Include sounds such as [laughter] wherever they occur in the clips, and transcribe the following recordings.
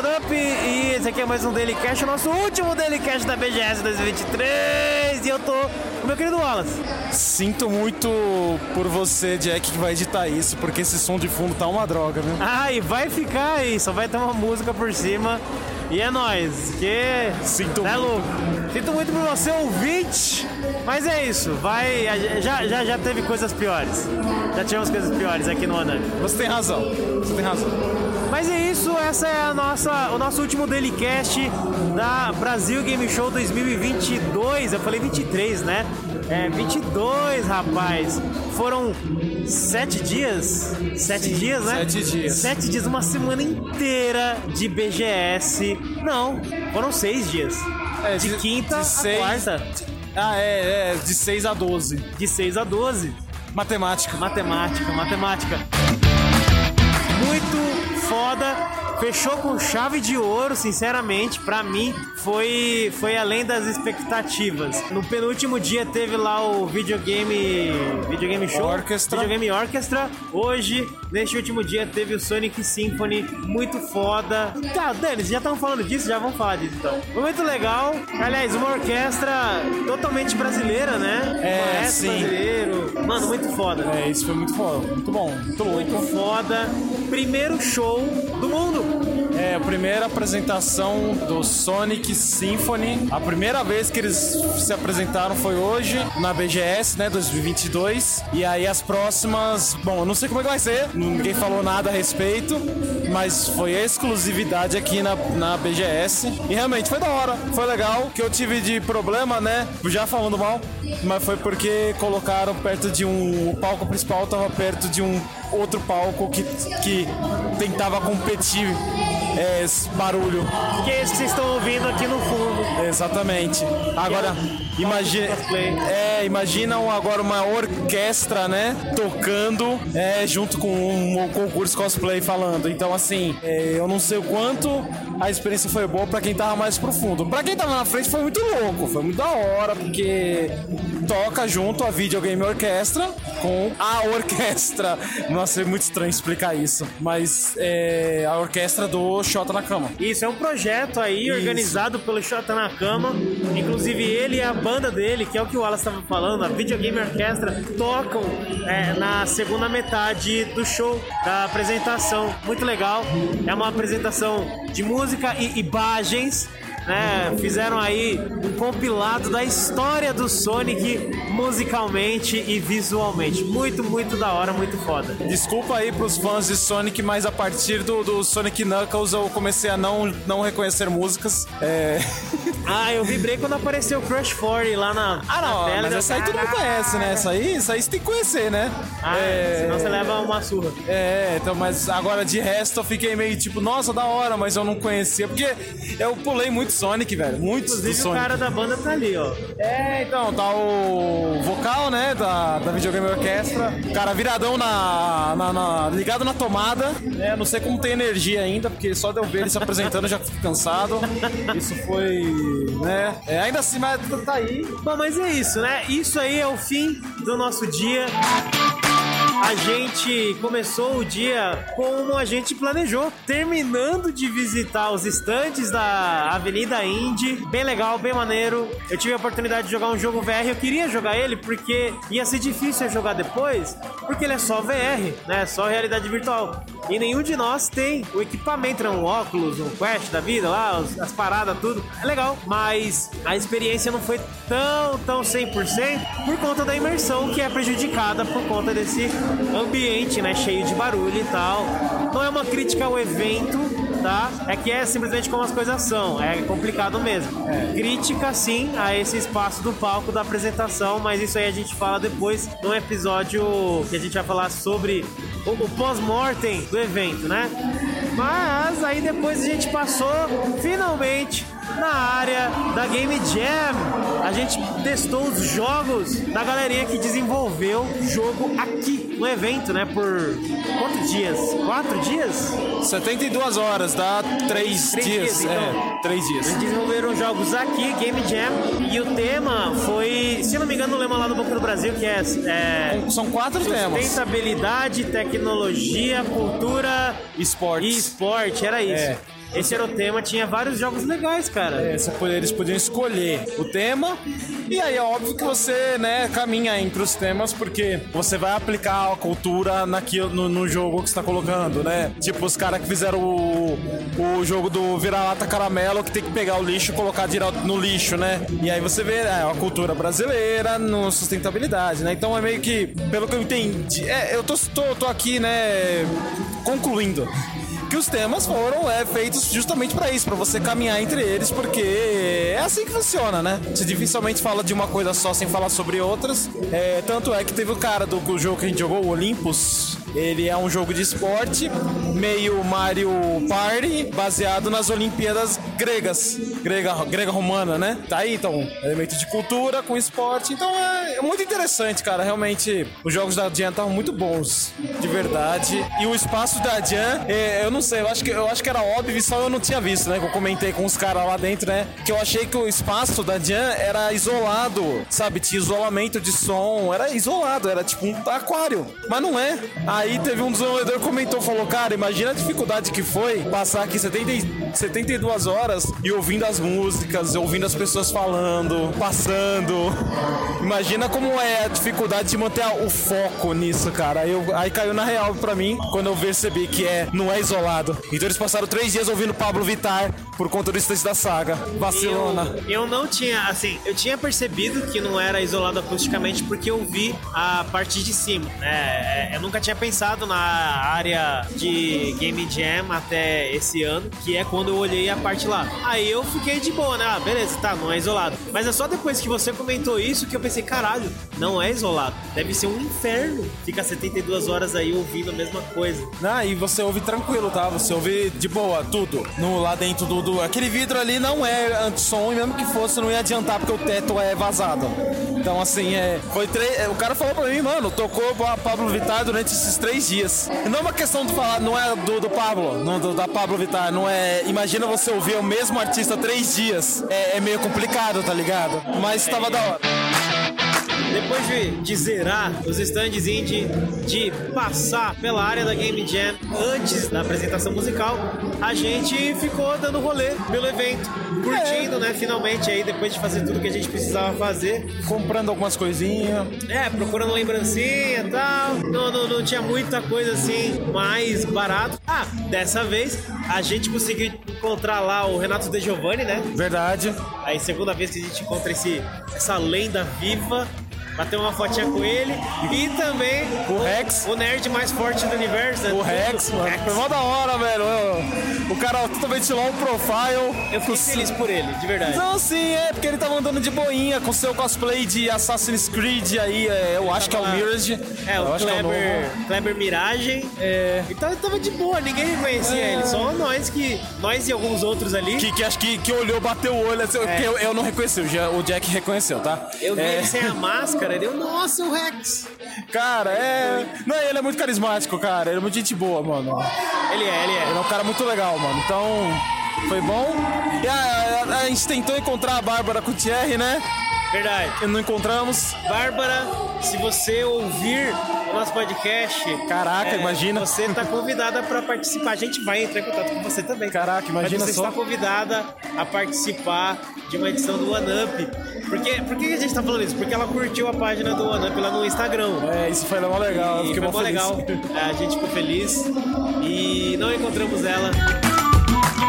up? E esse aqui é mais um Daily Cash, o nosso último Daily Cash da BGS 2023. E eu tô com meu querido Wallace. Sinto muito por você, Jack, que vai editar isso, porque esse som de fundo tá uma droga, viu? Ah, e vai ficar aí, só vai ter uma música por cima. E é nóis, que. Sinto é muito. louco. Sinto muito por você, ouvinte. Mas é isso, vai. Já, já, já teve coisas piores. Já tivemos coisas piores aqui no Anani. Você tem razão, você tem razão. Mas é isso, essa é a nossa, o nosso último Dailycast da Brasil Game Show 2022. Eu falei 23, né? É, 22, rapaz. Foram sete dias? Sete Sim, dias, né? sete dias. Sete dias, uma semana inteira de BGS. Não, foram seis dias. É, de, quinta de seis- a quarta. Ah, é, é, de 6 a 12. De 6 a 12. Matemática. Matemática, matemática. Muito foda. Fechou com chave de ouro, sinceramente, pra mim foi foi além das expectativas. No penúltimo dia teve lá o videogame videogame show, Orchestra. videogame orchestra. Hoje, neste último dia teve o Sonic Symphony, muito foda. Tá, Dani, já estão falando disso, já vamos falar disso então. Muito legal. Aliás, uma orquestra totalmente brasileira, né? É, Maestro sim. brasileiro. Mano, muito foda. É, isso foi muito foda, muito bom, muito louco. Muito foda. Primeiro show do mundo. É, a primeira apresentação do Sonic Symphony. A primeira vez que eles se apresentaram foi hoje, na BGS, né, 2022. E aí as próximas, bom, eu não sei como é que vai ser, ninguém falou nada a respeito, mas foi exclusividade aqui na, na BGS. E realmente foi da hora, foi legal. O que eu tive de problema, né, já falando mal, mas foi porque colocaram perto de um. O palco principal tava perto de um outro palco que, que tentava competir é, esse barulho. Que é esse que vocês estão ouvindo aqui no fundo. Exatamente. Agora, imagina, cosplay. é, imaginam agora uma orquestra, né, tocando é, junto com um, concurso cosplay falando. Então, assim, é, eu não sei o quanto a experiência foi boa pra quem tava mais profundo. Pra quem tava na frente foi muito louco, foi muito da hora, porque toca junto a videogame orquestra com a orquestra. [laughs] Nossa, é muito estranho explicar isso, mas é a orquestra do Shota na Cama. Isso é um projeto aí Isso. organizado pelo Xota na Cama. Inclusive ele e a banda dele, que é o que o Wallace estava falando, a Videogame Orquestra, tocam é, na segunda metade do show, da apresentação. Muito legal. É uma apresentação de música e imagens. Né, fizeram aí um compilado da história do Sonic musicalmente e visualmente. Muito, muito da hora, muito foda. Desculpa aí pros fãs de Sonic, mas a partir do, do Sonic Knuckles eu comecei a não, não reconhecer músicas. É... [laughs] Ah, eu vibrei quando apareceu o Crush 40 lá na, Ah, na não, tela. mas eu- essa aí todo mundo conhece, né? Essa aí, essa aí você tem que conhecer, né? Ah, senão você leva uma surra. É, então, mas agora de resto eu fiquei meio tipo, nossa, da hora, mas eu não conhecia, porque eu pulei muito Sonic, velho, muito do Inclusive o Sonic. cara da banda tá ali, ó. É, então, tá o vocal, né, da, da Videogame Orquestra. O cara viradão na, na- na- ligado na tomada. É, não sei como tem energia ainda, porque só de eu ver ele se apresentando eu já fico cansado. Isso foi, né, é, ainda assim, mas tá aí. Bom, mas é isso, né? Isso aí é o fim do nosso dia. A gente começou o dia como a gente planejou, terminando de visitar os estantes da Avenida Indy. Bem legal, bem maneiro. Eu tive a oportunidade de jogar um jogo VR. Eu queria jogar ele porque ia ser difícil jogar depois, porque ele é só VR, né? Só realidade virtual. E nenhum de nós tem o equipamento, né? um óculos, um Quest da vida lá, as paradas, tudo. É legal, mas a experiência não foi tão, tão 100% por conta da imersão que é prejudicada por conta desse ambiente, né? Cheio de barulho e tal. Não é uma crítica ao evento, tá? É que é simplesmente como as coisas são. É complicado mesmo. Crítica, sim, a esse espaço do palco da apresentação, mas isso aí a gente fala depois num episódio que a gente vai falar sobre o, o pós-mortem do evento, né? Mas aí depois a gente passou finalmente na área da Game Jam. A gente testou os jogos da galerinha que desenvolveu o jogo aqui no evento, né? Por quantos dias? Quatro dias? 72 horas, dá 3 Três dias. dias, então. É, 3 dias. Eles desenvolveram jogos aqui, Game Jam, e o tema foi, se não me engano, o lema lá do Banco do Brasil, que é, é São quatro temas. sustentabilidade, tecnologia, cultura Esportes. e esporte, era isso. É. Esse era o tema, tinha vários jogos legais, cara. É, eles podiam escolher o tema e aí é óbvio que você, né, caminha entre os temas porque você vai aplicar a cultura naquilo, no, no jogo que você tá colocando, né? Tipo os caras que fizeram o, o jogo do vira-lata caramelo que tem que pegar o lixo e colocar direto no lixo, né? E aí você vê é, a cultura brasileira no sustentabilidade, né? Então é meio que, pelo que eu entendi, é, eu tô, tô, tô aqui, né, concluindo que os temas foram é, feitos justamente para isso, para você caminhar entre eles, porque é assim que funciona, né? Você dificilmente fala de uma coisa só sem falar sobre outras. É, tanto é que teve o cara do jogo que a gente jogou, o Olympus, ele é um jogo de esporte, meio Mario Party, baseado nas Olimpíadas gregas, grega, grega romana, né? Tá aí, então, elemento de cultura com esporte. Então é, é muito interessante, cara. Realmente, os jogos da Dian estavam muito bons, de verdade. E o espaço da Dian, é, eu não sei, eu acho, que, eu acho que era óbvio, só eu não tinha visto, né? Que eu comentei com os caras lá dentro, né? Que eu achei que o espaço da Dian era isolado, sabe? Tinha isolamento de som, era isolado, era tipo um aquário. Mas não é. Aí Aí teve um desenvolvedor que comentou, falou, cara, imagina a dificuldade que foi passar aqui 70, 72 horas e ouvindo as músicas, ouvindo as pessoas falando, passando. Imagina como é a dificuldade de manter o foco nisso, cara. Eu, aí caiu na real pra mim quando eu percebi que é, não é isolado. Então eles passaram três dias ouvindo Pablo Vittar por conta do estante da saga. Barcelona. Eu, eu não tinha, assim, eu tinha percebido que não era isolado acusticamente porque eu vi a parte de cima. É, eu nunca tinha pensado pensado na área de Game Jam até esse ano, que é quando eu olhei a parte lá. Aí eu fiquei de boa, né? Ah, beleza, tá, não é isolado. Mas é só depois que você comentou isso que eu pensei, caralho, não é isolado. Deve ser um inferno ficar 72 horas aí ouvindo a mesma coisa. Ah, e você ouve tranquilo, tá? Você ouve de boa, tudo. No, lá dentro do, do. Aquele vidro ali não é anti-som, e mesmo que fosse, não ia adiantar porque o teto é vazado. Então, assim, é. Foi três. O cara falou pra mim, mano, tocou Pablo Vittar durante esses três dias. Não é uma questão de falar, não é do, do Pablo, não, do, da Pablo Vittar, não é. Imagina você ouvir o mesmo artista três dias. É, é meio complicado, tá ligado? Mas tava da hora. Depois de, de zerar os stands indie, de passar pela área da Game Jam antes da apresentação musical, a gente ficou dando rolê pelo evento, curtindo, é. né? Finalmente aí, depois de fazer tudo que a gente precisava fazer. Comprando algumas coisinhas. É, procurando lembrancinha e tal. Não, não, não tinha muita coisa assim mais barato. Ah, dessa vez a gente conseguiu encontrar lá o Renato De Giovanni, né? Verdade. Aí segunda vez que a gente encontra esse, essa lenda viva bater uma fotinha com ele. E também o Rex, o nerd mais forte do universo. Né? O Rex, mano. Rex. Foi mó da hora, velho. O cara totalmente low profile. Eu fiquei feliz por ele, de verdade. Não, sim, é porque ele tava andando de boinha com seu cosplay de Assassin's Creed aí. É, eu acho que é o Mirage. É, o Kleber, é o Kleber Mirage. É. Então ele tava de boa, ninguém reconhecia é. ele. Só nós que. Nós e alguns outros ali. Que, que acho que, que olhou, bateu o olho. Assim, é. eu, eu não reconheci, o Jack reconheceu, tá? Eu vi é. ele sem a máscara cara. Ele, nossa, o Rex. Cara, é. Não, ele é muito carismático, cara. Ele é muito gente boa, mano. Ele é, ele é. Ele é um cara muito legal, mano. Então, foi bom. E a, a, a gente tentou encontrar a Bárbara Thierry, né? Verdade. Não encontramos. Bárbara, se você ouvir nosso podcast. Caraca, é, imagina. Você está convidada para participar. A gente vai entrar em contato com você também. Caraca, imagina Mas você só. está convidada a participar de uma edição do One Up. Porque, por que a gente está falando isso? Porque ela curtiu a página do One Up lá no Instagram. É, isso foi mó legal. E foi mó legal. A gente ficou feliz. E não encontramos ela.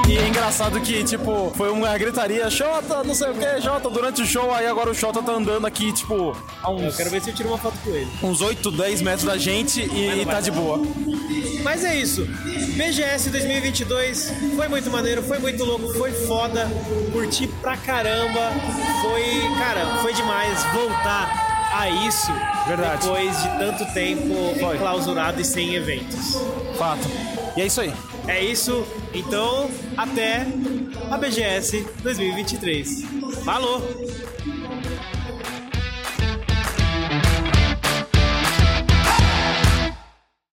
E é engraçado que, tipo, foi uma gritaria, Xota, não sei o que, Jota, durante o show, aí agora o Xota tá andando aqui, tipo, a uns. Eu quero ver se eu tiro uma foto com ele. Uns 8, 10 metros da gente e, e tá de boa. Mas é isso. BGS 2022 foi muito maneiro, foi muito louco, foi foda, curti pra caramba. Foi, cara, foi demais voltar a isso Verdade. depois de tanto tempo foi. clausurado e sem eventos. Fato. E é isso aí. É isso. Então, até a BGS 2023. Falou!